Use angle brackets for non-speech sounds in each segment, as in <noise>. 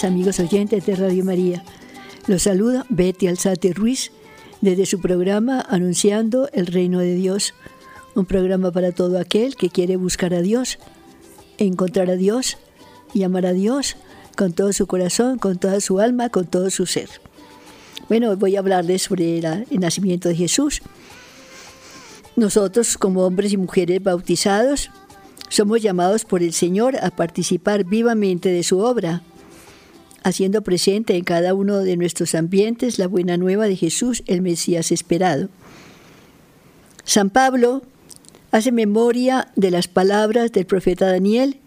amigos oyentes de Radio María. Los saluda Betty Alzate Ruiz desde su programa Anunciando el Reino de Dios, un programa para todo aquel que quiere buscar a Dios, encontrar a Dios y amar a Dios con todo su corazón, con toda su alma, con todo su ser. Bueno, voy a hablarles sobre el nacimiento de Jesús. Nosotros, como hombres y mujeres bautizados, somos llamados por el Señor a participar vivamente de su obra, haciendo presente en cada uno de nuestros ambientes la buena nueva de Jesús, el Mesías esperado. San Pablo hace memoria de las palabras del profeta Daniel,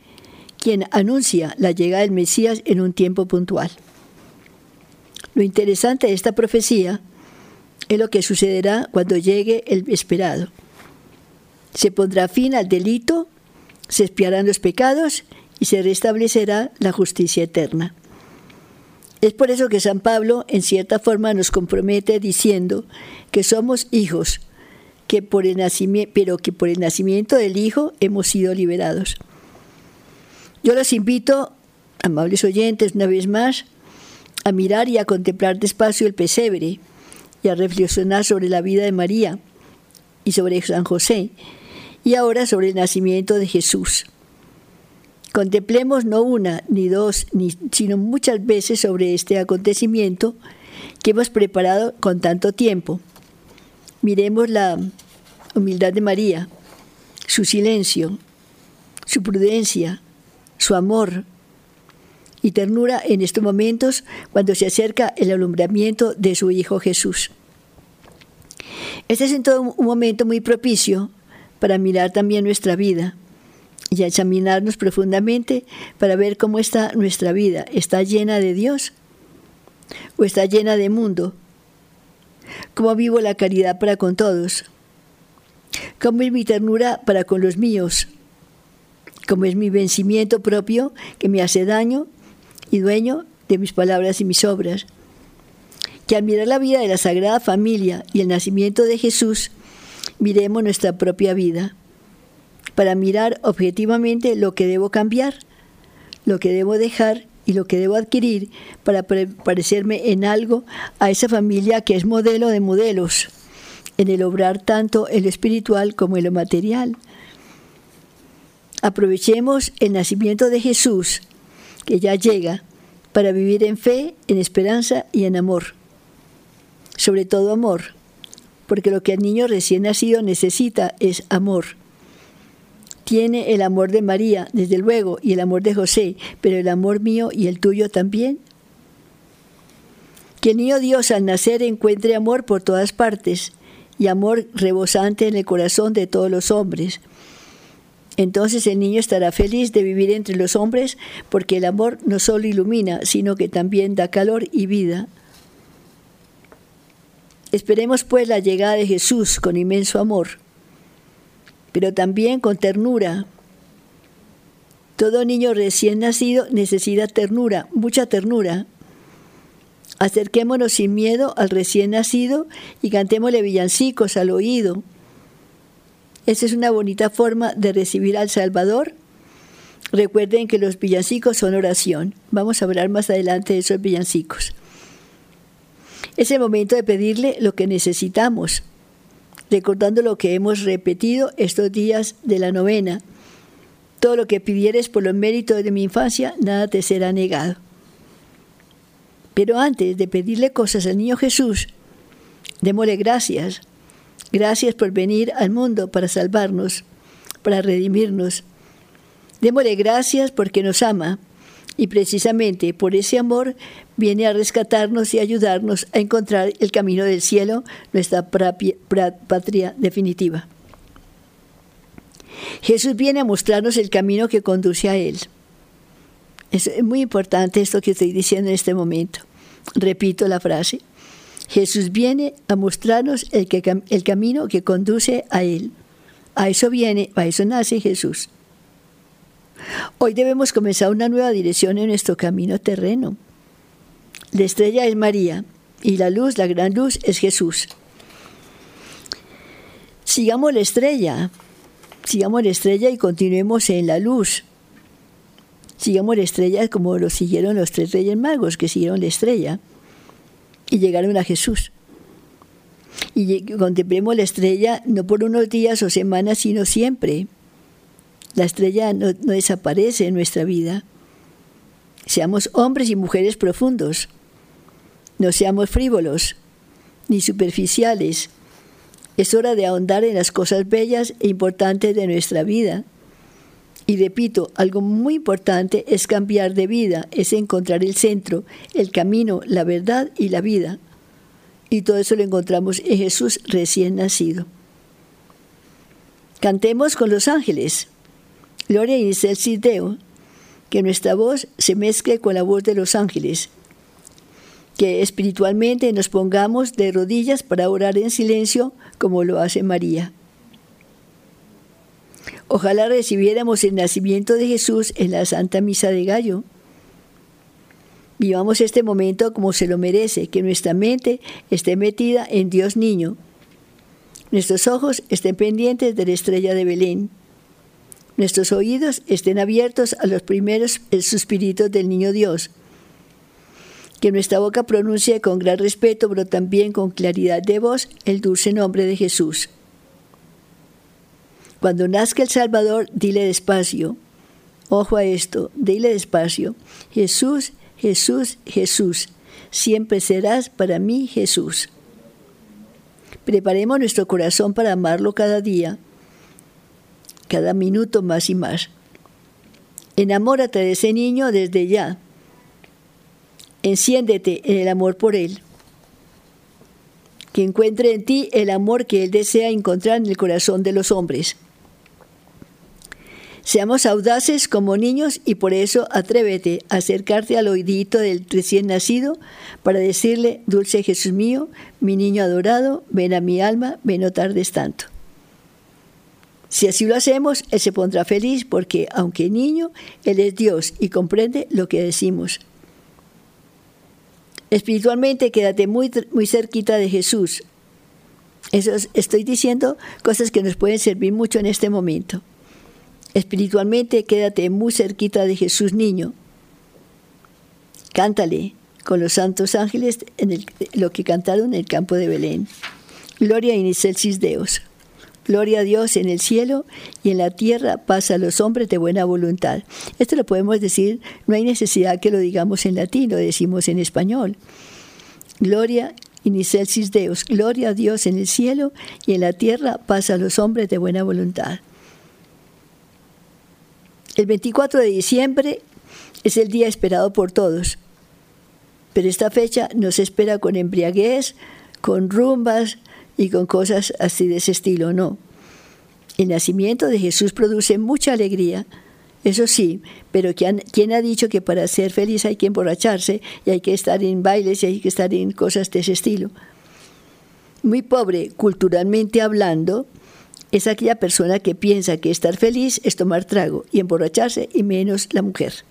quien anuncia la llegada del Mesías en un tiempo puntual. Lo interesante de esta profecía es lo que sucederá cuando llegue el esperado. Se pondrá fin al delito se espiarán los pecados y se restablecerá la justicia eterna. Es por eso que San Pablo en cierta forma nos compromete diciendo que somos hijos, que por el nacimiento, pero que por el nacimiento del Hijo hemos sido liberados. Yo los invito, amables oyentes, una vez más, a mirar y a contemplar despacio el pesebre y a reflexionar sobre la vida de María y sobre San José y ahora sobre el nacimiento de Jesús. Contemplemos no una ni dos, ni, sino muchas veces sobre este acontecimiento que hemos preparado con tanto tiempo. Miremos la humildad de María, su silencio, su prudencia, su amor y ternura en estos momentos cuando se acerca el alumbramiento de su Hijo Jesús. Este es en todo un momento muy propicio para mirar también nuestra vida y examinarnos profundamente para ver cómo está nuestra vida. ¿Está llena de Dios o está llena de mundo? ¿Cómo vivo la caridad para con todos? ¿Cómo es mi ternura para con los míos? ¿Cómo es mi vencimiento propio que me hace daño y dueño de mis palabras y mis obras? Que al mirar la vida de la Sagrada Familia y el nacimiento de Jesús, miremos nuestra propia vida para mirar objetivamente lo que debo cambiar, lo que debo dejar y lo que debo adquirir para parecerme en algo a esa familia que es modelo de modelos, en el obrar tanto en lo espiritual como en lo material. Aprovechemos el nacimiento de Jesús, que ya llega, para vivir en fe, en esperanza y en amor. Sobre todo amor porque lo que el niño recién nacido necesita es amor. Tiene el amor de María, desde luego, y el amor de José, pero el amor mío y el tuyo también. Que el niño Dios al nacer encuentre amor por todas partes y amor rebosante en el corazón de todos los hombres. Entonces el niño estará feliz de vivir entre los hombres porque el amor no solo ilumina, sino que también da calor y vida. Esperemos pues la llegada de Jesús con inmenso amor, pero también con ternura. Todo niño recién nacido necesita ternura, mucha ternura. Acerquémonos sin miedo al recién nacido y cantémosle villancicos al oído. Esa es una bonita forma de recibir al Salvador. Recuerden que los villancicos son oración. Vamos a hablar más adelante de esos villancicos. Es el momento de pedirle lo que necesitamos, recordando lo que hemos repetido estos días de la novena. Todo lo que pidieres por los méritos de mi infancia, nada te será negado. Pero antes de pedirle cosas al niño Jesús, démosle gracias. Gracias por venir al mundo para salvarnos, para redimirnos. Démosle gracias porque nos ama y precisamente por ese amor viene a rescatarnos y ayudarnos a encontrar el camino del cielo, nuestra patria definitiva. Jesús viene a mostrarnos el camino que conduce a Él. Es muy importante esto que estoy diciendo en este momento. Repito la frase. Jesús viene a mostrarnos el, el camino que conduce a Él. A eso viene, a eso nace Jesús. Hoy debemos comenzar una nueva dirección en nuestro camino terreno. La estrella es María y la luz, la gran luz, es Jesús. Sigamos la estrella, sigamos la estrella y continuemos en la luz. Sigamos la estrella como lo siguieron los tres reyes magos que siguieron la estrella y llegaron a Jesús. Y contemplemos la estrella no por unos días o semanas, sino siempre. La estrella no, desaparece en nuestra vida. Seamos hombres y mujeres profundos. No seamos frívolos ni superficiales. Es hora de ahondar en las cosas bellas e importantes de nuestra vida. Y repito, algo muy importante es cambiar de vida, es encontrar el centro, el camino, la verdad y la vida. Y todo eso lo encontramos en Jesús recién nacido. Cantemos con los ángeles. Gloria excelsis Deo. Que nuestra voz se mezcle con la voz de los ángeles que espiritualmente nos pongamos de rodillas para orar en silencio como lo hace María. Ojalá recibiéramos el nacimiento de Jesús en la Santa Misa de Gallo. Vivamos este momento como se lo merece, que nuestra mente esté metida en Dios niño. Nuestros ojos estén pendientes de la estrella de Belén. Nuestros oídos estén abiertos a los primeros suspiritos del niño Dios que nuestra boca pronuncie con gran respeto, pero también con claridad de voz, el dulce nombre de Jesús. Cuando nazca el Salvador, dile despacio. Ojo a esto, dile despacio. Jesús, Jesús, Jesús. Siempre serás para mí Jesús. Preparemos nuestro corazón para amarlo cada día, cada minuto más y más. Enamórate de ese niño desde ya Enciéndete en el amor por Él. Que encuentre en ti el amor que Él desea encontrar en el corazón de los hombres. Seamos audaces como niños y por eso atrévete a acercarte al oídito del recién nacido para decirle, dulce Jesús mío, mi niño adorado, ven a mi alma, ven no tardes tanto. Si así lo hacemos, Él se pondrá feliz porque, aunque niño, Él es Dios y comprende lo que decimos. Espiritualmente quédate muy, muy cerquita de Jesús. Eso estoy diciendo cosas que nos pueden servir mucho en este momento. Espiritualmente quédate muy cerquita de Jesús niño. Cántale con los santos ángeles en lo que cantaron en el campo de Belén. Gloria in excelsis Deus. Gloria a Dios en el cielo y en la tierra pasa a los hombres de buena voluntad. Esto lo podemos decir, no hay necesidad que lo digamos en latín, lo decimos en español. Gloria in excelsis Deus, gloria a Dios en el cielo y en la tierra pasa a los hombres de buena voluntad. El 24 de diciembre es el día esperado por todos, pero esta fecha nos espera con embriaguez, con rumbas, y con cosas así de ese estilo, no. El nacimiento de Jesús produce mucha alegría, eso sí, pero ¿quién ha dicho que para ser feliz hay que emborracharse y hay que estar en bailes y hay que estar en cosas de ese estilo? Muy pobre, culturalmente hablando, es aquella persona que piensa que estar feliz es tomar trago y emborracharse y menos la mujer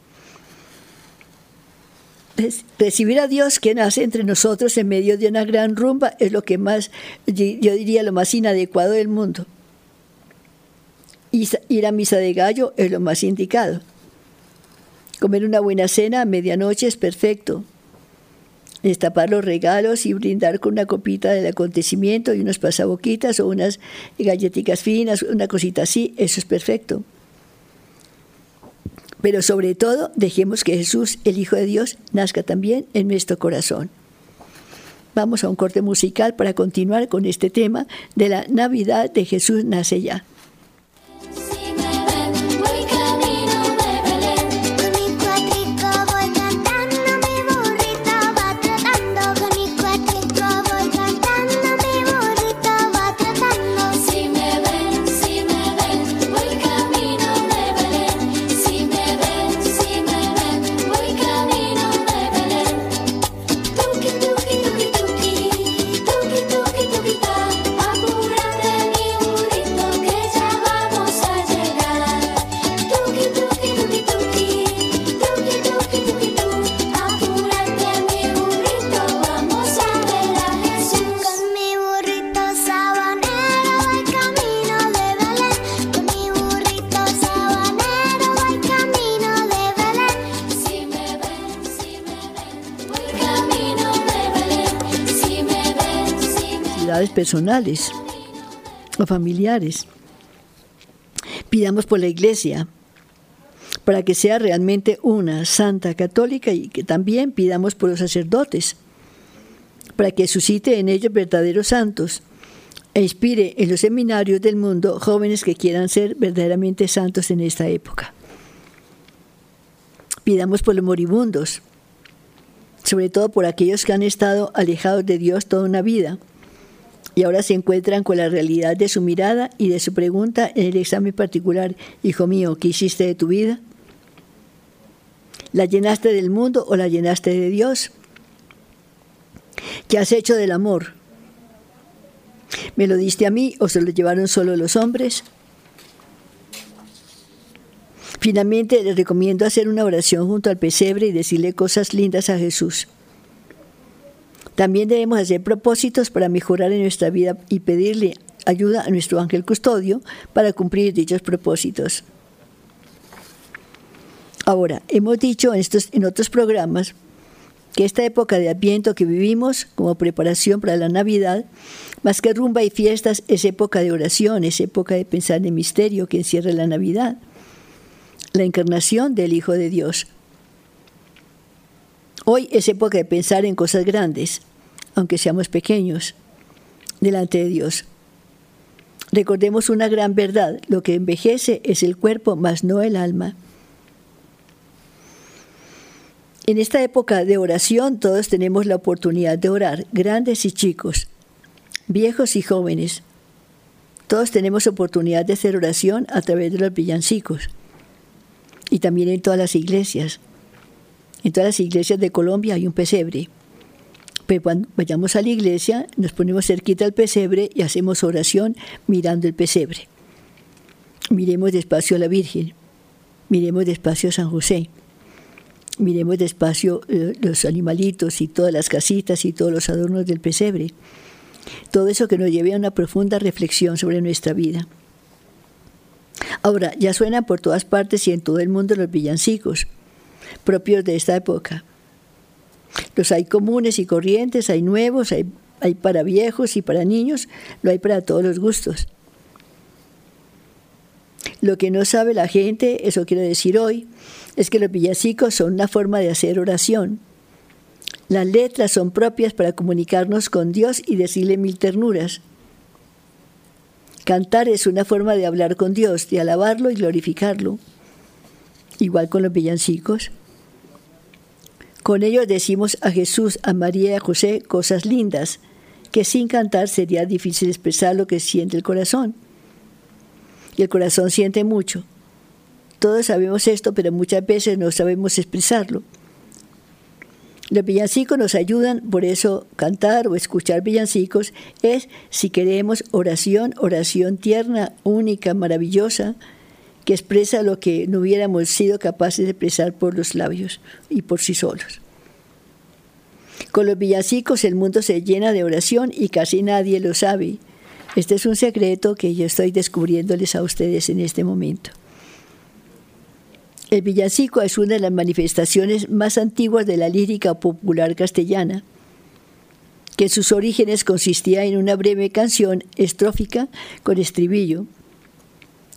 recibir a Dios que nace entre nosotros en medio de una gran rumba es lo que más, yo diría, lo más inadecuado del mundo. Ir a misa de gallo es lo más indicado. Comer una buena cena a medianoche es perfecto. Destapar los regalos y brindar con una copita del acontecimiento y unas pasaboquitas o unas galletitas finas, una cosita así, eso es perfecto. Pero sobre todo, dejemos que Jesús, el Hijo de Dios, nazca también en nuestro corazón. Vamos a un corte musical para continuar con este tema de la Navidad de Jesús nace ya. Personales o familiares. Pidamos por la iglesia, para que sea realmente una santa católica y que también pidamos por los sacerdotes, para que suscite en ellos verdaderos santos e inspire en los seminarios del mundo jóvenes que quieran ser verdaderamente santos en esta época. Pidamos por los moribundos, sobre todo por aquellos que han estado alejados de Dios toda una vida y ahora se encuentran con la realidad de su mirada y de su pregunta en el examen particular, Hijo mío, ¿qué hiciste de tu vida? ¿La llenaste del mundo o la llenaste de Dios? ¿Qué has hecho del amor? ¿Me lo diste a mí o se lo llevaron solo los hombres? Finalmente les recomiendo hacer una oración junto al pesebre y decirle cosas lindas a Jesús. También debemos hacer propósitos para mejorar en nuestra vida y pedirle ayuda a nuestro ángel custodio para cumplir dichos propósitos. Ahora, hemos dicho en, otros programas que esta época de Adviento que vivimos como preparación para la Navidad, más que rumba y fiestas, es época de oración, es época de pensar en el misterio que encierra la Navidad, la encarnación del Hijo de Dios. Hoy es época de pensar en cosas grandes, aunque seamos pequeños, delante de Dios. Recordemos una gran verdad, lo que envejece es el cuerpo, mas no el alma. En esta época de oración todos tenemos la oportunidad de orar, grandes y chicos, viejos y jóvenes. Todos tenemos oportunidad de hacer oración a través de los villancicos y también en todas las iglesias. En todas las iglesias de Colombia hay un pesebre. Pero cuando vayamos a la iglesia, nos ponemos cerquita al pesebre y hacemos oración mirando el pesebre. Miremos despacio a la Virgen, miremos despacio a San José miremos despacio eh, los animalitos y todas las casitas y todos los adornos del pesebre. Todo eso que nos lleve a una profunda reflexión sobre nuestra vida. Ahora, ya suenan por todas partes y en todo el mundo los villancicos, propios de esta época. Los hay comunes y corrientes, hay nuevos, hay, para viejos y para niños, lo hay para todos los gustos. Lo que no sabe la gente, eso quiero decir hoy, es que los villancicos son una forma de hacer oración. Las letras son propias para comunicarnos con Dios y decirle mil ternuras. Cantar es una forma de hablar con Dios, de alabarlo y glorificarlo. Igual con los villancicos. Con ellos decimos a Jesús, a María y a José cosas lindas, que sin cantar sería difícil expresar lo que siente el corazón. Y el corazón siente mucho. Todos sabemos esto, pero muchas veces no sabemos expresarlo. Los villancicos nos ayudan, por eso cantar o escuchar villancicos es, si queremos, oración, oración tierna, única, maravillosa, que expresa lo que no hubiéramos sido capaces de expresar por los labios y por sí solos. Con los villancicos el mundo se llena de oración y casi nadie lo sabe. Este es un secreto que yo estoy descubriéndoles a ustedes en este momento. El villancico es una de las manifestaciones más antiguas de la lírica popular castellana, que en sus orígenes consistía en una breve canción estrófica con estribillo.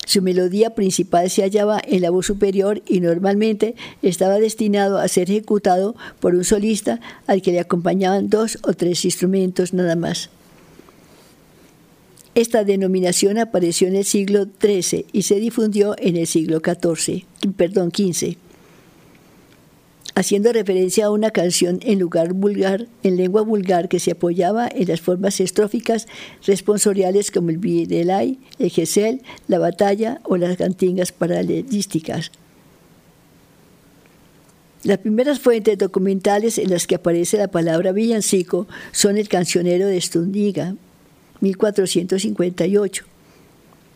Su melodía principal se hallaba en la voz superior y normalmente estaba destinado a ser ejecutado por un solista al que le acompañaban dos o tres instrumentos nada más. Esta denominación apareció en el siglo XIII y se difundió en el siglo XIV, perdón, XV, haciendo referencia a una canción en lugar vulgar, en lengua vulgar que se apoyaba en las formas estróficas responsoriales como el Videlay, el Gesell, la batalla o las cantingas paralelísticas. Las primeras fuentes documentales en las que aparece la palabra villancico son el cancionero de Stundiga, 1458,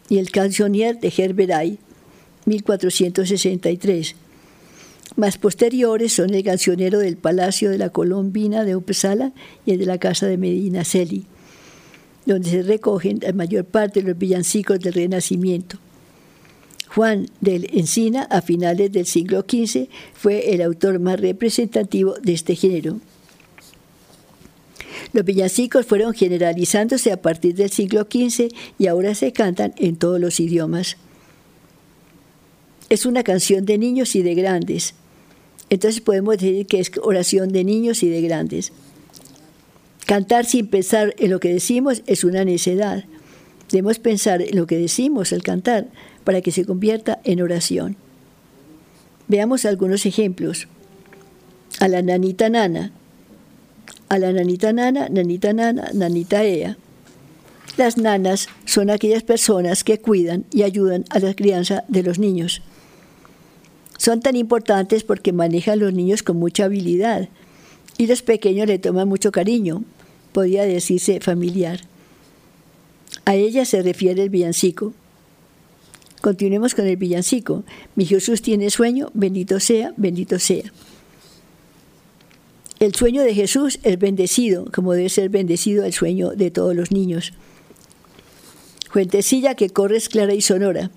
y el cancionnier de Herberay, 1463. Más posteriores son el cancionero del Palacio de la Colombina de Uppsala y el de la Casa de Medina Celi, donde se recogen la mayor parte de los villancicos del Renacimiento. Juan del Encina, a finales del siglo XV, fue el autor más representativo de este género. Los villancicos fueron generalizándose a partir del siglo XV y ahora se cantan en todos los idiomas. Es una canción de niños y de grandes. Entonces podemos decir que es oración de niños y de grandes. Cantar sin pensar en lo que decimos es una necedad. Debemos pensar en lo que decimos al cantar para que se convierta en oración. Veamos algunos ejemplos. A la nanita nana. A la nanita nana, nanita nana, nanita ea. Las nanas son aquellas personas que cuidan y ayudan a la crianza de los niños. Son tan importantes porque manejan los niños con mucha habilidad y los pequeños le toman mucho cariño, podría decirse familiar. A ella se refiere el villancico. Continuemos con el villancico. Mi Jesús tiene sueño, bendito sea, bendito sea. El sueño de Jesús es bendecido, como debe ser bendecido el sueño de todos los niños. Fuentecilla que corres clara y sonora.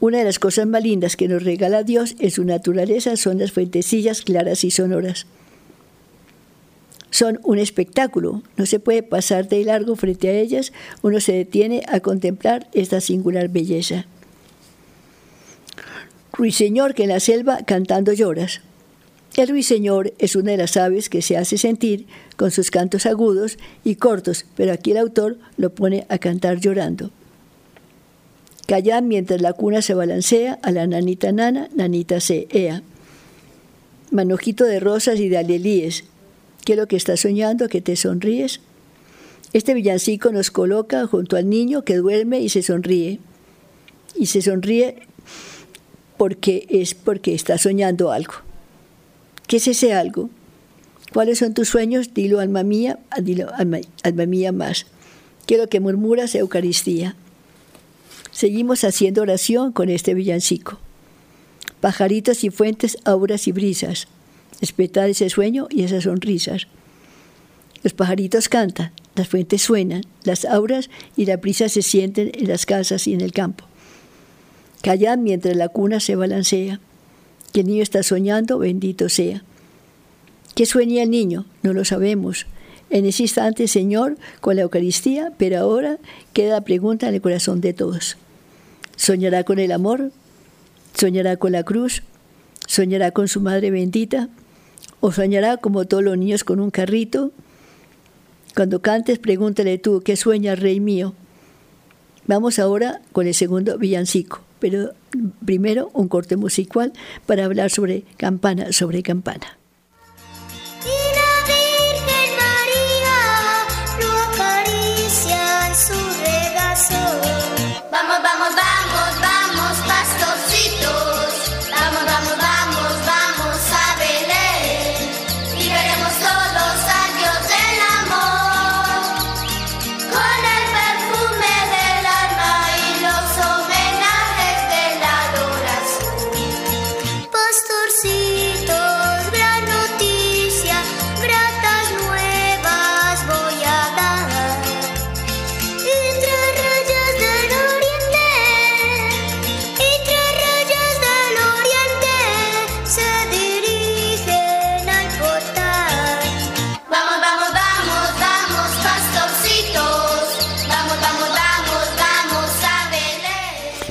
Una de las cosas más lindas que nos regala Dios en su naturaleza son las fuentecillas claras y sonoras. Son un espectáculo, no se puede pasar de largo frente a ellas, uno se detiene a contemplar esta singular belleza. Ruiseñor que en la selva cantando lloras. El ruiseñor es una de las aves que se hace sentir con sus cantos agudos y cortos, pero aquí el autor lo pone a cantar llorando. Callad mientras la cuna se balancea a la nanita nana, nanita se ea. Manojito de rosas y de alelíes, ¿qué es lo que estás soñando que te sonríes? Este villancico nos coloca junto al niño que duerme y se sonríe. Y se sonríe porque es porque está soñando algo. ¿Qué es ese algo? ¿Cuáles son tus sueños? Dilo, alma mía, dilo, alma, alma mía más. ¿Qué es lo que murmuras, Eucaristía? Seguimos haciendo oración con este villancico. Pajaritos y fuentes, auras y brisas. Respetad ese sueño y esas sonrisas. Los pajaritos cantan, las fuentes suenan, las auras y la brisa se sienten en las casas y en el campo. Callad mientras la cuna se balancea. Que el niño está soñando, bendito sea. ¿Qué sueña el niño? No lo sabemos. En ese instante, Señor, con la Eucaristía, pero ahora queda la pregunta en el corazón de todos. ¿Soñará con el amor? ¿Soñará con la cruz? ¿Soñará con su Madre bendita? ¿O soñará como todos los niños con un carrito? Cuando cantes, pregúntale tú, ¿qué sueña, Rey mío? Vamos ahora con el segundo villancico, pero primero un corte musical para hablar sobre campana, sobre campana.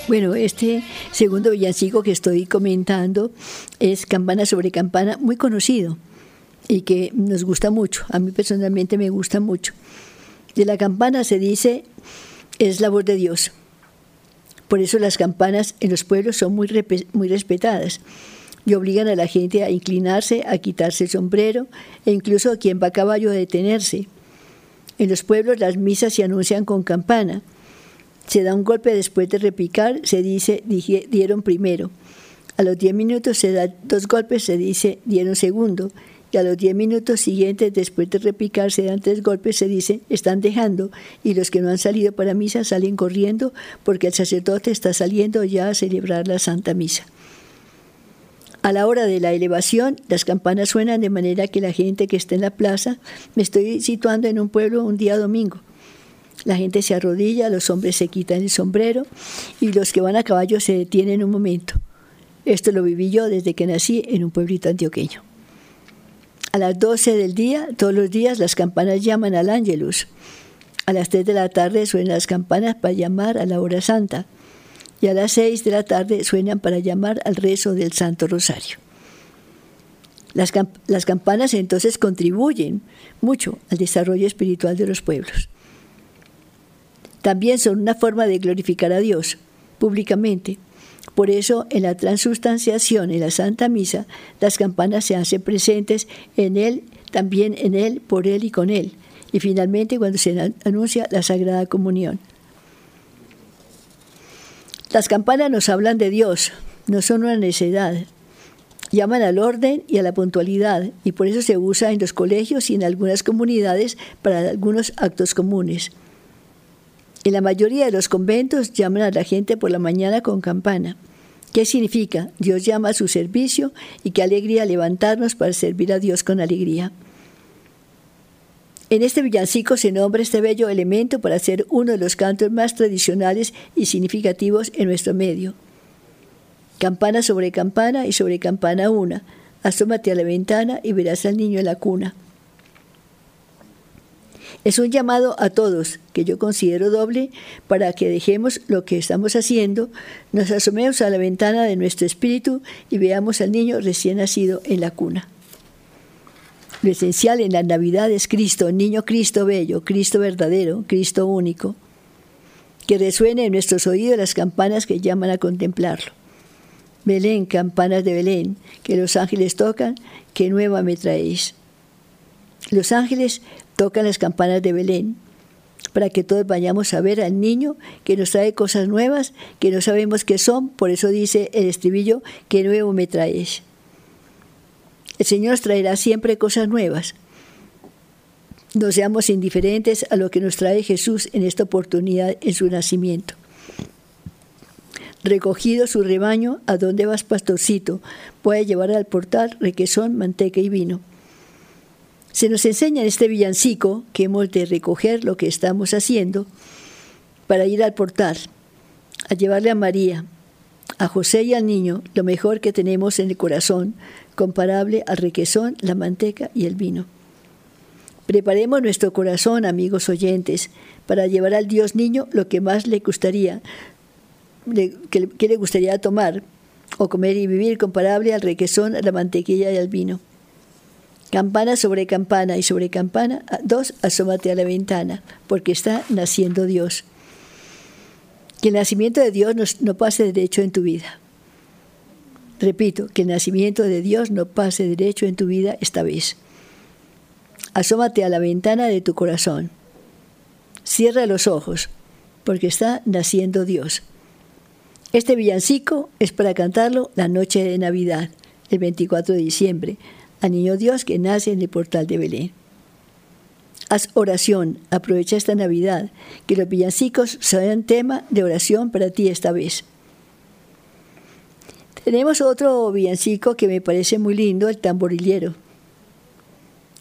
Bueno, este segundo villancico que estoy comentando es Campana sobre Campana, muy conocido y que nos gusta mucho. A mí personalmente me gusta mucho. De la campana se dice es la voz de Dios. Por eso las campanas en los pueblos son muy, muy respetadas y obligan a la gente a inclinarse, a quitarse el sombrero e incluso a quien va a caballo a detenerse. En los pueblos las misas se anuncian con campana se da un golpe después de repicar, se dice dieron primero. A los 10 minutos se da dos golpes, se dice dieron segundo. Y a los 10 minutos siguientes, después de repicar, se dan tres golpes, se dice están dejando. Y los que no han salido para misa salen corriendo porque el sacerdote está saliendo ya a celebrar la Santa Misa. A la hora de la elevación, las campanas suenan de manera que la gente que está en la plaza, me estoy situando en un pueblo un día domingo, la gente se arrodilla, los hombres se quitan el sombrero y los que van a caballo se detienen un momento. Esto lo viví yo desde que nací en un pueblito antioqueño. A las 12 del día, todos los días, las campanas llaman al ángelus. A las 3 de la tarde suenan las campanas para llamar a la hora santa. Y a las 6 de la tarde suenan para llamar al rezo del Santo Rosario. Las, las campanas entonces contribuyen mucho al desarrollo espiritual de los pueblos. También son una forma de glorificar a Dios públicamente. Por eso, en la transustanciación, en la Santa Misa, las campanas se hacen presentes en Él, también en Él, por Él y con Él. Y finalmente, cuando se anuncia la Sagrada Comunión. Las campanas nos hablan de Dios, no son una necesidad. Llaman al orden y a la puntualidad, y por eso se usa en los colegios y en algunas comunidades para algunos actos comunes. En la mayoría de los conventos llaman a la gente por la mañana con campana. ¿Qué significa? Dios llama a su servicio y qué alegría levantarnos para servir a Dios con alegría. En este villancico se nombra este bello elemento para ser uno de los cantos más tradicionales y significativos en nuestro medio. Campana sobre campana y sobre campana una. Asómate a la ventana y verás al niño en la cuna. Es un llamado a todos, que yo considero doble, para que dejemos lo que estamos haciendo, nos asomemos a la ventana de nuestro espíritu y veamos al niño recién nacido en la cuna. Lo esencial en la Navidad es Cristo, niño Cristo bello, Cristo verdadero, Cristo único. Que resuene en nuestros oídos las campanas que llaman a contemplarlo. Belén, campanas de Belén, que los ángeles tocan, que nueva me traéis. Los ángeles tocan las campanas de Belén para que todos vayamos a ver al niño que nos trae cosas nuevas que no sabemos qué son, por eso dice el estribillo, que nuevo me traes. El Señor nos traerá siempre cosas nuevas. No seamos indiferentes a lo que nos trae Jesús en esta oportunidad en su nacimiento. Recogido su rebaño, ¿a dónde vas, pastorcito? A llevar al portal requesón, manteca y vino. Se nos enseña en este villancico que hemos de recoger lo que estamos haciendo para ir al portal, a llevarle a María, a José y al niño lo mejor que tenemos en el corazón, comparable al requesón, la manteca y el vino. Preparemos nuestro corazón, amigos oyentes, para llevar al Dios niño lo que más le gustaría, que, le gustaría tomar o comer y vivir comparable al requesón, a la mantequilla y al vino. Campana sobre campana y sobre campana, dos, asómate a la ventana, porque está naciendo Dios. Que el nacimiento de Dios no, pase derecho en tu vida. Repito, que el nacimiento de Dios no pase derecho en tu vida esta vez. Asómate a la ventana de tu corazón. Cierra los ojos, porque está naciendo Dios. Este villancico es para cantarlo la noche de Navidad, el 24 de diciembre, al niño Dios que nace en el portal de Belén. Haz oración, aprovecha esta Navidad, que los villancicos sean tema de oración para ti esta vez. Tenemos otro villancico que me parece muy lindo, el tamborillero,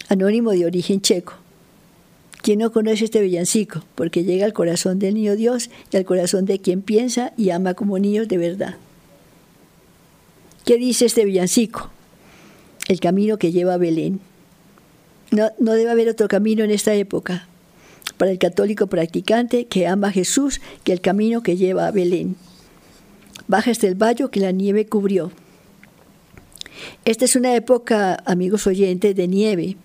anónimo de origen checo. ¿Quién no conoce este villancico? Porque llega al corazón del niño Dios y al corazón de quien piensa y ama como niños de verdad. ¿Qué dice este villancico? El camino que lleva a Belén. No, no debe haber otro camino en esta época para el católico practicante que ama a Jesús que el camino que lleva a Belén. Baja hasta el valle que la nieve cubrió. Esta es una época, amigos oyentes, de nieve,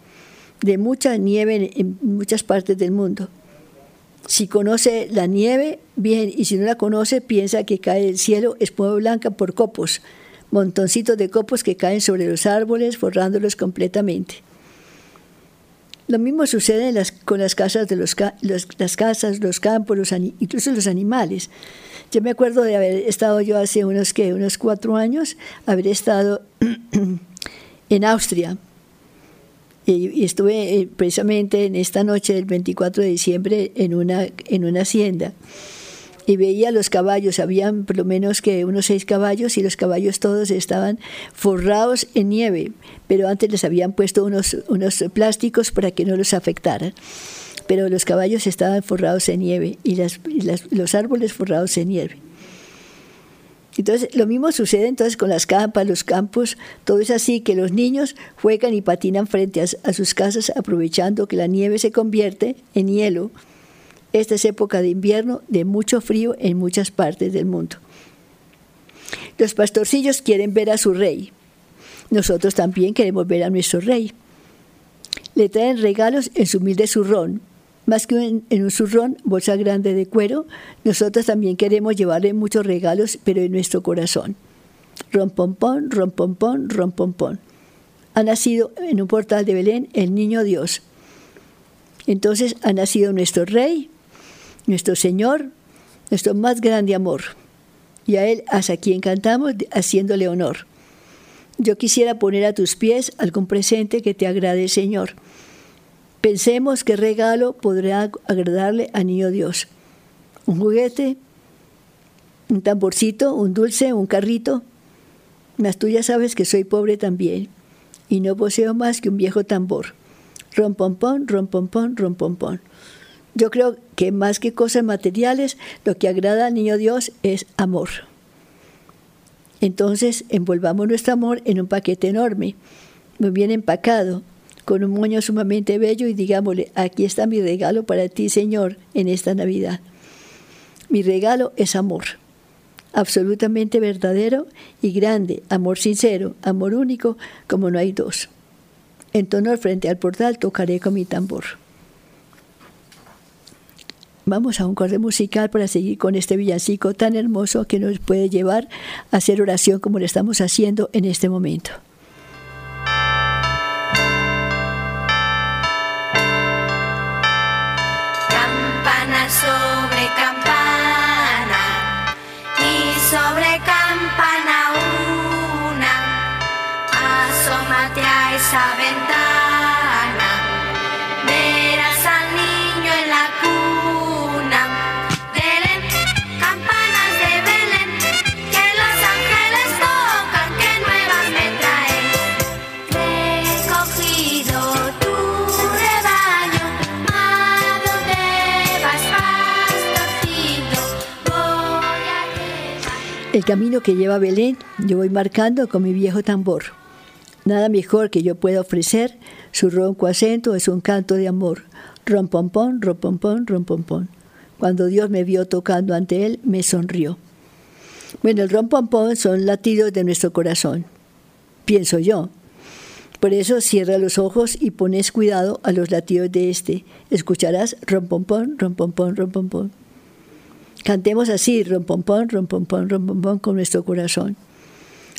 de mucha nieve en muchas partes del mundo. Si conoce la nieve, bien, y si no la conoce, piensa que cae del cielo espuma blanca por copos, montoncitos de copos que caen sobre los árboles, forrándolos completamente. Lo mismo sucede con las casas, los, campos, incluso los animales. Yo me acuerdo de haber estado yo hace unos, cuatro años, haber estado <clears throat> en Austria. Y, estuve eh, precisamente en esta noche del 24 de diciembre en una hacienda y veía los caballos, habían por lo menos que unos seis caballos y los caballos todos estaban forrados en nieve, pero antes les habían puesto unos, unos plásticos para que no los afectaran. Pero los caballos estaban forrados en nieve y, las, los árboles forrados en nieve. Entonces, lo mismo sucede entonces con las campas, los campos, todo es así, que los niños juegan y patinan frente a, sus casas aprovechando que la nieve se convierte en hielo. Esta es época de invierno de mucho frío en muchas partes del mundo. Los pastorcillos quieren ver a su rey. Nosotros también queremos ver a nuestro rey. Le traen regalos en su humilde zurrón, más que en, un zurrón, bolsa grande de cuero, nosotros también queremos llevarle muchos regalos, pero en nuestro corazón. Rompompón, rompompón, rompompón. Ha nacido en un portal de Belén el niño Dios. Entonces ha nacido nuestro Rey, nuestro Señor, nuestro más grande amor. Y a Él hasta quien cantamos haciéndole honor. Yo quisiera poner a tus pies algún presente que te agrade, Señor Pensemos qué regalo podrá agradarle a Niño Dios. Un juguete, un tamborcito, un dulce, un carrito. Mas tú ya sabes que soy pobre también y no poseo más que un viejo tambor. Rompompón, rompompón, rompompón. Yo creo que más que cosas materiales, lo que agrada al niño Dios es amor. Entonces envolvamos nuestro amor en un paquete enorme, muy bien empacado, con un moño sumamente bello y digámosle, aquí está mi regalo para ti, Señor, en esta Navidad. Mi regalo es amor, absolutamente verdadero y grande, amor sincero, amor único, como no hay dos. En tono frente al portal tocaré con mi tambor. Vamos a un corte musical para seguir con este villancico tan hermoso que nos puede llevar a hacer oración como lo estamos haciendo en este momento. esa El camino que lleva Belén, yo voy marcando con mi viejo tambor. Nada mejor que yo pueda ofrecer, su ronco acento es un canto de amor. Rompompón, rompompón, rompompón. Cuando Dios me vio tocando ante Él, me sonrió. Bueno, el rompompón son latidos de nuestro corazón, pienso yo. Por eso cierra los ojos y pones cuidado a los latidos de este. Escucharás rompompón, rompompón, rompompón. Cantemos así, rompompón, rompompón, rompompón con nuestro corazón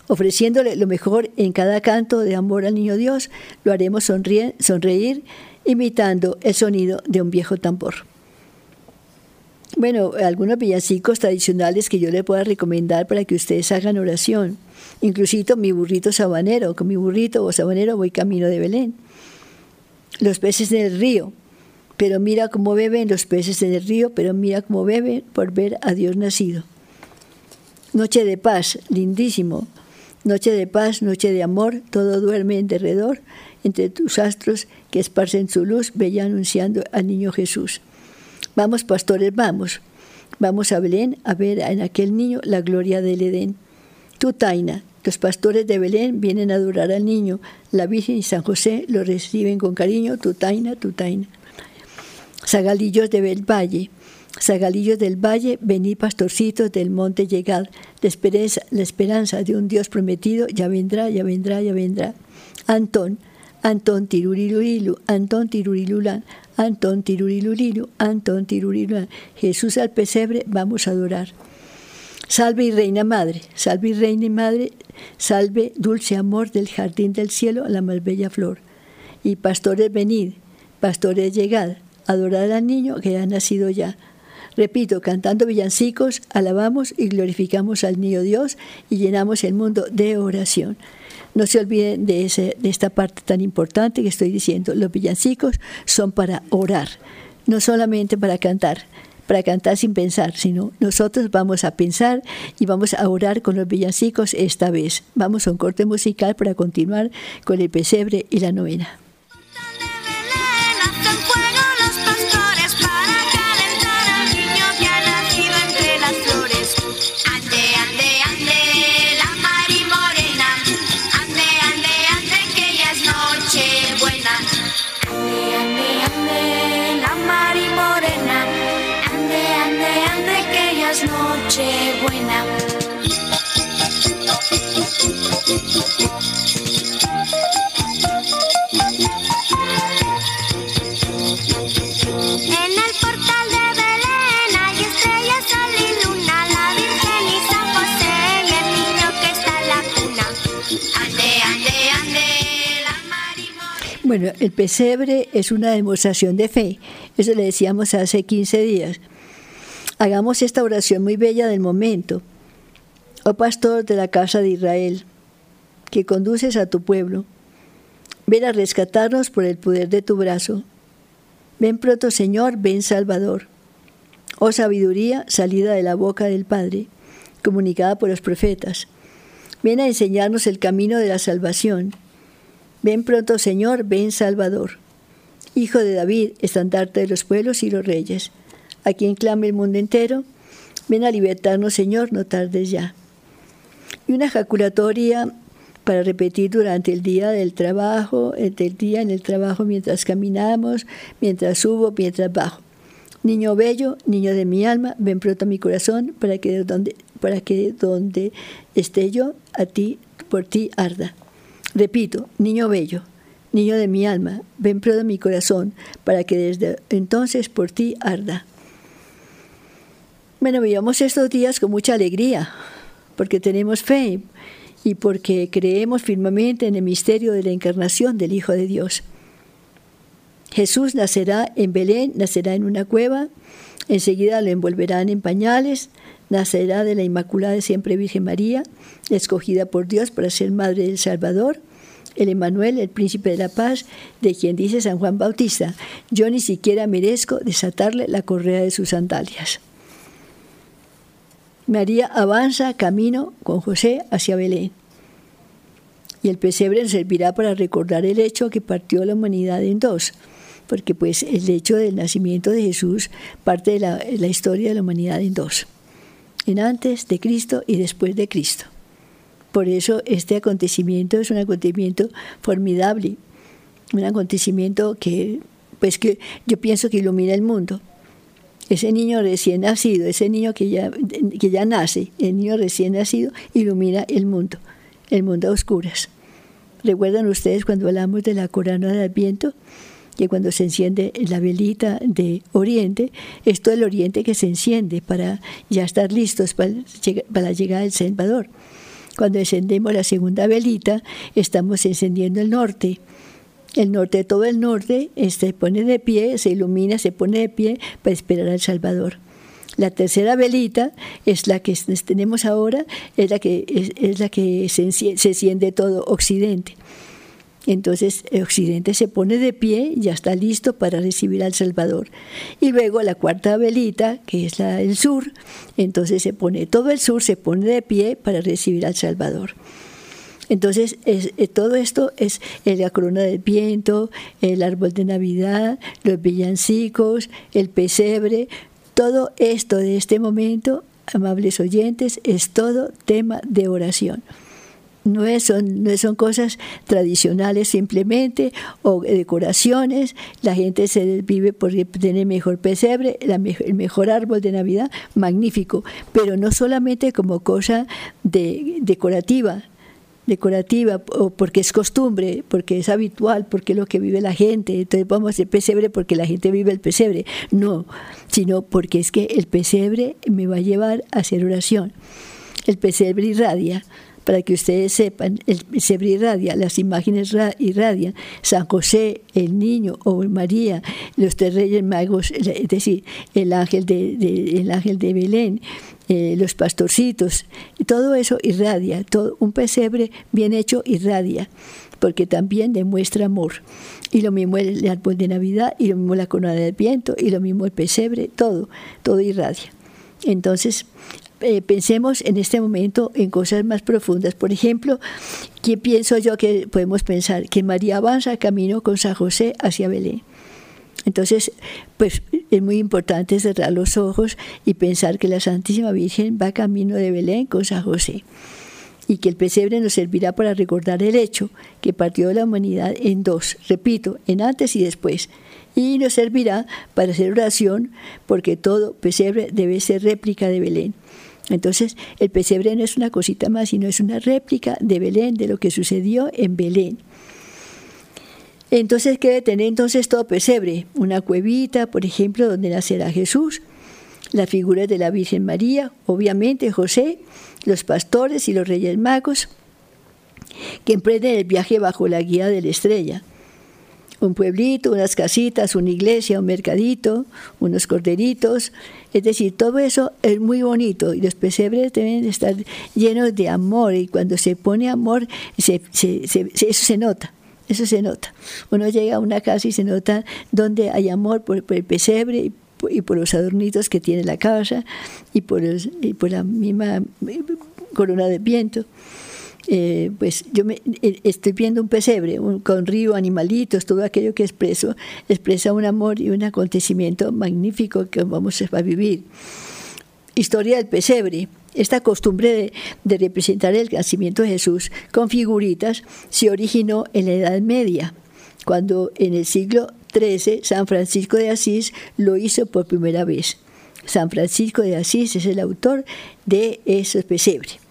ofreciéndole lo mejor en cada canto de amor al niño Dios, lo haremos sonreír, imitando el sonido de un viejo tambor. Bueno, algunos villancicos tradicionales que yo le pueda recomendar para que ustedes hagan oración. Incluso mi burrito sabanero, con mi burrito o sabanero voy camino de Belén. Los peces en el río, pero mira cómo beben los peces en el río, pero mira cómo beben por ver a Dios nacido. Noche de paz, lindísimo. Noche de paz, noche de amor, todo duerme en derredor, entre tus astros que esparcen su luz, bella anunciando al niño Jesús. Vamos, pastores, vamos. Vamos a Belén a ver en aquel niño la gloria del Edén. Tú, Taina, los pastores de Belén vienen a adorar al niño. La Virgen y San José lo reciben con cariño. Tu, Taina, tu, Taina. Zagalillos de Bel Valle. Zagalillos del valle, venid pastorcitos del monte, llegad. La esperanza, la esperanza de un Dios prometido ya vendrá, ya vendrá, ya vendrá. Antón, Antón tirurilurilu, Antón tirurilulán, Antón tirurilurilu, Antón tirurilulán. Jesús al pesebre, vamos a adorar. Salve y reina madre, salve y reina y madre, salve dulce amor del jardín del cielo, la más bella flor. Y pastores venid, pastores llegad, adorar al niño que ha nacido ya. Repito, cantando villancicos, alabamos y glorificamos al niño Dios y llenamos el mundo de oración. No se olviden de, ese, de esta parte tan importante que estoy diciendo. Los villancicos son para orar, no solamente para cantar para cantar sin pensar, sino nosotros vamos a pensar y vamos a orar con los villancicos esta vez. Vamos a un corte musical para continuar con el pesebre y la novena. Bueno, el pesebre es una demostración de fe. Eso le decíamos hace 15 días. Hagamos esta oración muy bella del momento. Oh pastor de la casa de Israel, que conduces a tu pueblo, ven a rescatarnos por el poder de tu brazo. Ven pronto, Señor, ven Salvador. Oh sabiduría, salida de la boca del Padre, comunicada por los profetas. Ven a enseñarnos el camino de la salvación. Ven pronto, Señor, ven Salvador. Hijo de David, estandarte de los pueblos y los reyes, a quien clame el mundo entero, ven a libertarnos, Señor, no tardes ya. Y una ejaculatoria para repetir durante el día del trabajo, eh, del día en el trabajo mientras caminamos, mientras subo, mientras bajo. Niño bello, niño de mi alma, ven pronto a mi corazón para que donde, para que donde esté yo, a ti, por ti arda. Repito, niño bello, niño de mi alma, ven pronto a mi corazón para que desde entonces por ti arda. Bueno, vivamos estos días con mucha alegría, porque tenemos fe y porque creemos firmemente en el misterio de la encarnación del Hijo de Dios. Jesús nacerá en Belén, nacerá en una cueva, enseguida lo envolverán en pañales, nacerá de la Inmaculada Siempre Virgen María, escogida por Dios para ser Madre del Salvador, el Emanuel, el Príncipe de la Paz, de quien dice San Juan Bautista, yo ni siquiera merezco desatarle la correa de sus sandalias. María avanza camino con José hacia Belén. Y el pesebre servirá para recordar el hecho que partió la humanidad en dos, porque pues el hecho del nacimiento de Jesús parte de la, historia de la humanidad en dos, en antes de Cristo y después de Cristo. Por eso este acontecimiento es un acontecimiento formidable, un acontecimiento que, pues que yo pienso que ilumina el mundo ese niño recién nacido, ese niño que ya, que ya nace, el niño recién nacido, ilumina el mundo, el mundo a oscuras. ¿Recuerdan ustedes cuando hablamos de la corona de Adviento? Que cuando se enciende la velita de Oriente, es todo el Oriente que se enciende para ya estar listos para, la llegada del Salvador. Cuando encendemos la segunda velita, estamos encendiendo el norte, el norte, todo el norte, se este, pone de pie, se ilumina, se pone de pie para esperar al Salvador. La tercera velita es la que tenemos ahora, es la que, es, la que se, enciende todo Occidente. Entonces Occidente se pone de pie, ya está listo para recibir al Salvador. Y luego la cuarta velita, que es la del sur, entonces se pone todo el sur, se pone de pie para recibir al Salvador. Entonces, eh, todo esto es la corona del viento, el árbol de Navidad, los villancicos, el pesebre, todo esto de este momento, amables oyentes, es todo tema de oración. No, son, no son cosas tradicionales simplemente o decoraciones. La gente se vive por tener mejor pesebre, el mejor árbol de Navidad, magnífico, pero no solamente como cosa de, decorativa, decorativa o porque es costumbre, porque es habitual, porque es lo que vive la gente, entonces vamos a hacer pesebre porque la gente vive el pesebre, no, sino porque es que el pesebre me va a llevar a hacer oración. El pesebre irradia, para que ustedes sepan, el pesebre irradia, las imágenes irradian, San José, el niño o María, los tres reyes magos, es decir, el ángel de, el ángel de Belén, eh, los pastorcitos, todo eso irradia, todo, un pesebre bien hecho irradia, porque también demuestra amor. Y lo mismo el árbol de Navidad, y lo mismo la corona del viento, y lo mismo el pesebre, todo, todo irradia. Entonces, eh, pensemos en este momento en cosas más profundas. Por ejemplo, ¿qué pienso yo que podemos pensar? Que María avanza camino con San José hacia Belén. Entonces, pues es muy importante cerrar los ojos y pensar que la Santísima Virgen va camino de Belén con San José. y que el pesebre nos servirá para recordar el hecho que partió la humanidad en dos, repito, en antes y después, y nos servirá para hacer oración porque todo pesebre debe ser réplica de Belén. Entonces, el pesebre no es una cosita más, sino es una réplica de Belén, de lo que sucedió en Belén. Entonces, ¿qué debe tener entonces todo pesebre? Una cuevita, por ejemplo, donde nacerá Jesús, las figuras de la Virgen María, obviamente José, los pastores y los reyes magos, que emprenden el viaje bajo la guía de la estrella. Un pueblito, unas casitas, una iglesia, un mercadito, unos corderitos, es decir, todo eso es muy bonito y los pesebres deben estar llenos de amor y cuando se pone amor, eso se nota. Eso se nota. Uno llega a una casa y se nota donde hay amor por, el pesebre y por los adornitos que tiene la casa y por, la misma corona de viento. Eh, pues yo eh, estoy viendo un pesebre con río, animalitos, todo aquello que expreso, expresa un amor y un acontecimiento magnífico que vamos a vivir. Historia del pesebre. Esta costumbre de, representar el nacimiento de Jesús con figuritas se originó en la Edad Media, cuando en el siglo XIII San Francisco de Asís lo hizo por primera vez. San Francisco de Asís es el autor de ese pesebre.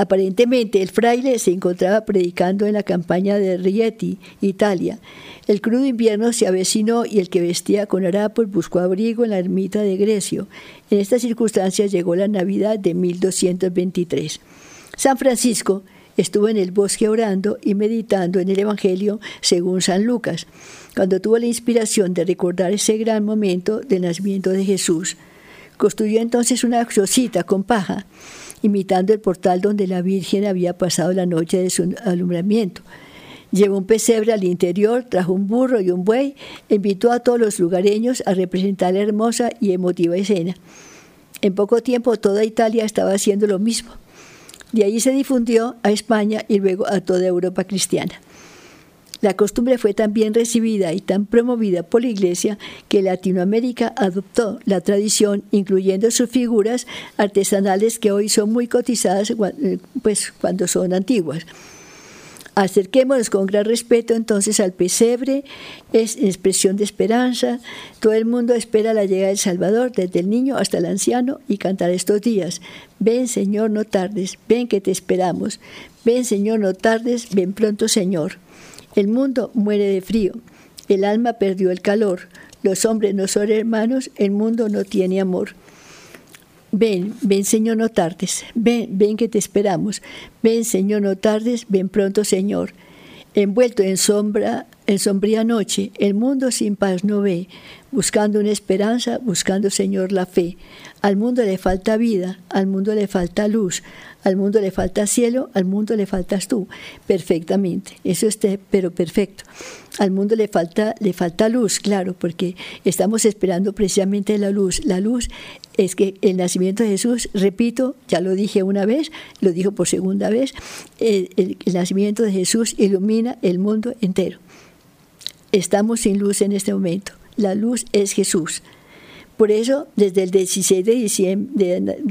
Aparentemente el fraile se encontraba predicando en la campaña de Rieti, Italia. El crudo invierno se avecinó y el que vestía con harapos buscó abrigo en la ermita de Grecio. En estas circunstancias llegó la Navidad de 1223. San Francisco estuvo en el bosque orando y meditando en el Evangelio según San Lucas, cuando tuvo la inspiración de recordar ese gran momento del nacimiento de Jesús. Construyó entonces una cosita con paja imitando el portal donde la Virgen había pasado la noche de su alumbramiento. Llevó un pesebre al interior, trajo un burro y un buey, invitó a todos los lugareños a representar la hermosa y emotiva escena. En poco tiempo toda Italia estaba haciendo lo mismo. De ahí se difundió a España y luego a toda Europa cristiana. La costumbre fue tan bien recibida y tan promovida por la Iglesia que Latinoamérica adoptó la tradición, incluyendo sus figuras artesanales que hoy son muy cotizadas eh, pues, cuando son antiguas. Acerquémonos con gran respeto entonces al pesebre, es expresión de esperanza. Todo el mundo espera la llegada del Salvador, desde el niño hasta el anciano, y cantar estos días. Ven Señor, no tardes, ven que te esperamos. Ven Señor, no tardes, ven pronto Señor. El mundo muere de frío, el alma perdió el calor, los hombres no son hermanos, el mundo no tiene amor. Ven, ven Señor, no tardes, ven, ven que te esperamos, ven Señor, no tardes, ven pronto Señor. Envuelto en sombra, en sombría noche, el mundo sin paz no ve, buscando una esperanza, buscando Señor la fe. Al mundo le falta vida, al mundo le falta luz, al mundo le falta cielo, al mundo le faltas tú, perfectamente. Eso esté, pero perfecto. Al mundo le falta, le falta luz, claro, porque estamos esperando precisamente la luz. La luz es que el nacimiento de Jesús, repito, ya lo dije una vez, lo dijo por segunda vez, el nacimiento de Jesús ilumina el mundo entero. Estamos sin luz en este momento. La luz es Jesús. Por eso, desde el 16 de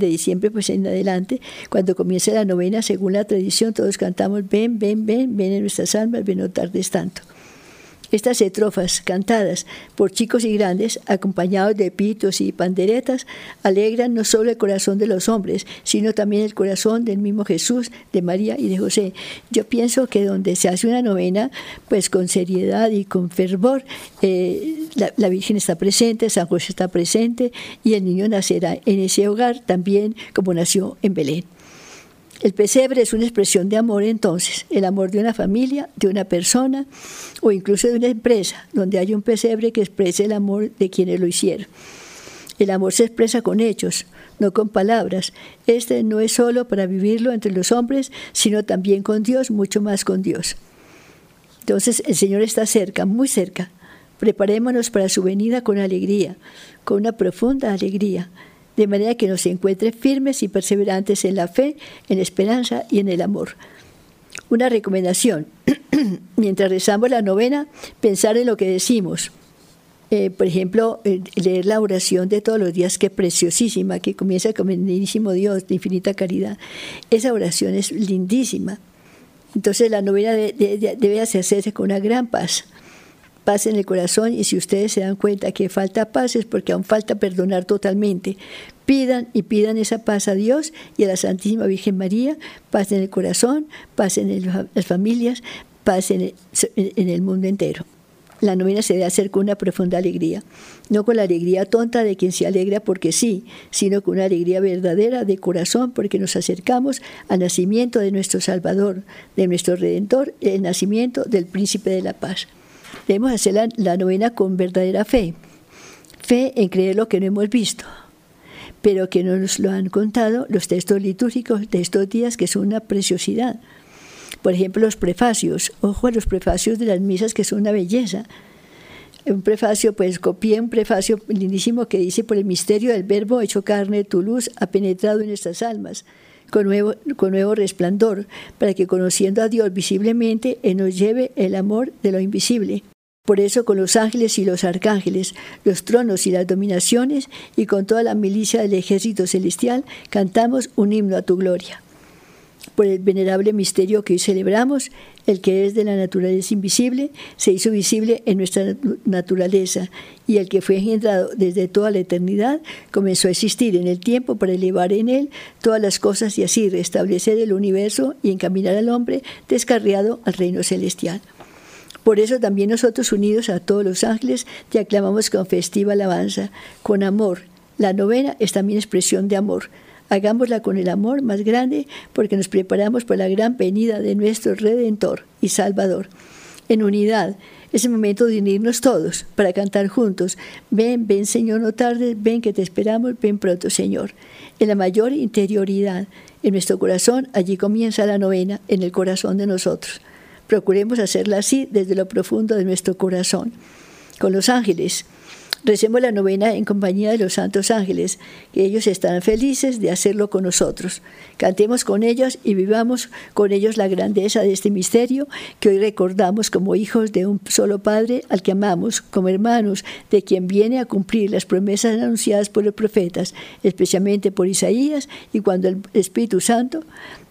diciembre, pues en adelante, cuando comienza la novena, según la tradición, todos cantamos, ven, ven, ven, ven en nuestras almas, ven no tardes tanto. Estas estrofas, cantadas por chicos y grandes, acompañados de pitos y panderetas, alegran no solo el corazón de los hombres, sino también el corazón del mismo Jesús, de María y de José. Yo pienso que donde se hace una novena, pues con seriedad y con fervor, eh, la, la Virgen está presente, San José está presente y el niño nacerá en ese hogar también como nació en Belén. El pesebre es una expresión de amor entonces, el amor de una familia, de una persona o incluso de una empresa, donde hay un pesebre que exprese el amor de quienes lo hicieron. El amor se expresa con hechos, no con palabras. Este no es solo para vivirlo entre los hombres, sino también con Dios, mucho más con Dios. Entonces el Señor está cerca, muy cerca. Preparémonos para su venida con alegría, con una profunda alegría de manera que nos encuentre firmes y perseverantes en la fe, en la esperanza y en el amor. Una recomendación, <clears throat> mientras rezamos la novena, pensar en lo que decimos. Eh, por ejemplo, eh, leer la oración de todos los días, que es preciosísima, que comienza con bendísimo Dios, de infinita caridad. Esa oración es lindísima. Entonces la novena debe hacerse con una gran paz paz en el corazón y si ustedes se dan cuenta que falta paz es porque aún falta perdonar totalmente. Pidan y pidan esa paz a Dios y a la Santísima Virgen María, paz en el corazón, paz en las familias, paz en el, mundo entero. La novena se debe hacer con una profunda alegría, no con la alegría tonta de quien se alegra porque sí, sino con una alegría verdadera de corazón porque nos acercamos al nacimiento de nuestro Salvador, de nuestro Redentor, el nacimiento del Príncipe de la Paz. Debemos hacer la, novena con verdadera fe. Fe en creer lo que no hemos visto, pero que no nos lo han contado los textos litúrgicos de estos días, que son una preciosidad. Por ejemplo, los prefacios. Ojo a los prefacios de las misas, que son una belleza. Un prefacio, pues copié un prefacio lindísimo que dice, por el misterio del verbo hecho carne, tu luz ha penetrado en nuestras almas con nuevo resplandor, para que conociendo a Dios visiblemente, Él nos lleve el amor de lo invisible. Por eso con los ángeles y los arcángeles, los tronos y las dominaciones, y con toda la milicia del ejército celestial, cantamos un himno a tu gloria por el venerable misterio que hoy celebramos, el que es de la naturaleza invisible, se hizo visible en nuestra naturaleza, y el que fue engendrado desde toda la eternidad, comenzó a existir en el tiempo para elevar en él todas las cosas y así restablecer el universo y encaminar al hombre descarriado al reino celestial. Por eso también nosotros unidos a todos los ángeles te aclamamos con festiva alabanza, con amor. La novena es también expresión de amor Hagámosla con el amor más grande porque nos preparamos para la gran venida de nuestro Redentor y Salvador. En unidad, es el momento de unirnos todos para cantar juntos. Ven, ven Señor, no tardes, ven que te esperamos, ven pronto Señor. En la mayor interioridad, en nuestro corazón, allí comienza la novena, en el corazón de nosotros. Procuremos hacerla así desde lo profundo de nuestro corazón. Con los ángeles, Recemos la novena en compañía de los santos ángeles, que ellos estarán felices de hacerlo con nosotros. Cantemos con ellos y vivamos con ellos la grandeza de este misterio que hoy recordamos como hijos de un solo Padre al que amamos, como hermanos de quien viene a cumplir las promesas anunciadas por los profetas, especialmente por Isaías y cuando el Espíritu Santo,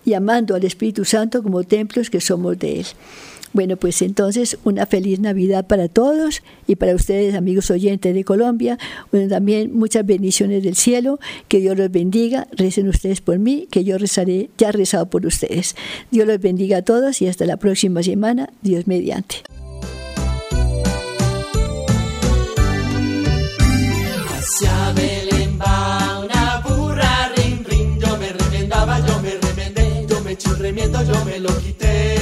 y amando al Espíritu Santo como templos que somos de Él. Bueno, pues entonces una feliz Navidad para todos y para ustedes, amigos oyentes de Colombia. Bueno, también muchas bendiciones del cielo. Que Dios los bendiga. Recen ustedes por mí, que yo rezaré, ya rezado por ustedes. Dios los bendiga a todos y hasta la próxima semana. Dios mediante. yo me lo quité.